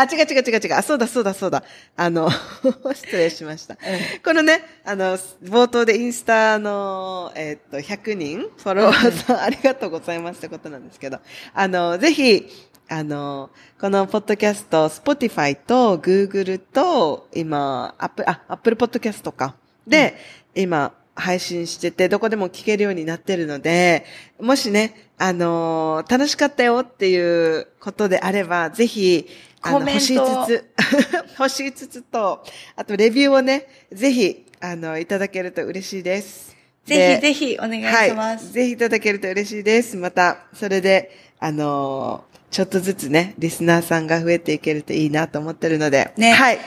あ、違う違う違う違う。あ、そうだそうだそうだ。あの、失礼しました。このね、あの、冒頭でインスタの、えっと、100人フォロワーさん、ありがとうございますってことなんですけど、あの、ぜひ、あの、このポッドキャスト、Spotify と Google と、今、アップ、あ、Apple Podcast か。で、今、配信してて、どこでも聞けるようになってるので、もしね、あの楽しかったよっていうことであれば、ぜひ、コメント星5つ、星5つと、あとレビューをね、ぜひ、あの、いただけると嬉しいです。ぜひぜひお願いします。はい。ぜひいただけると嬉しいです。また、それで、あのーちょっとずつね、リスナーさんが増えていけるといいなと思ってるので。ねはい。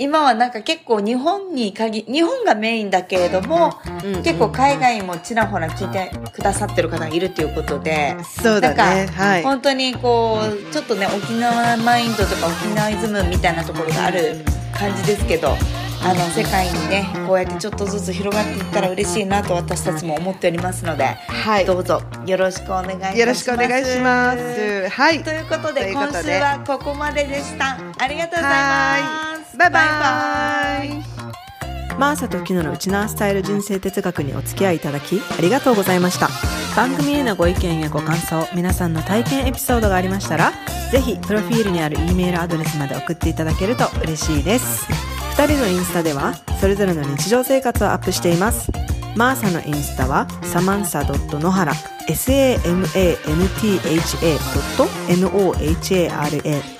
今はなんか結構日本に限日本がメインだけれども、うんうん結構海外もちらほら聞いてくださってる方がいるということで、そうだね。か、はい。本当にこう、ちょっとね、沖縄マインドとか沖縄イズムみたいなところがある感じですけど、あの、世界にね、こうやってちょっとずつ広がっていったら嬉しいなと私たちも思っておりますので、はいどうぞよろしくお願いします。よろしくお願いします。はい。ということとで、いうことで今週はここまででした。ありがとうございます。バイバイマーサとキノのウチナースタイル人生哲学にお付き合いいただきありがとうございました。番組へのご意見やご感想皆さんの体験エピソードがありましたらぜひプロフィールにある E メールアドレスまで送っていただけると嬉しいです。2人のインスタではそれぞれの日常生活をアップしています。マーサのインスタはサマンサ野原 samantha.nohara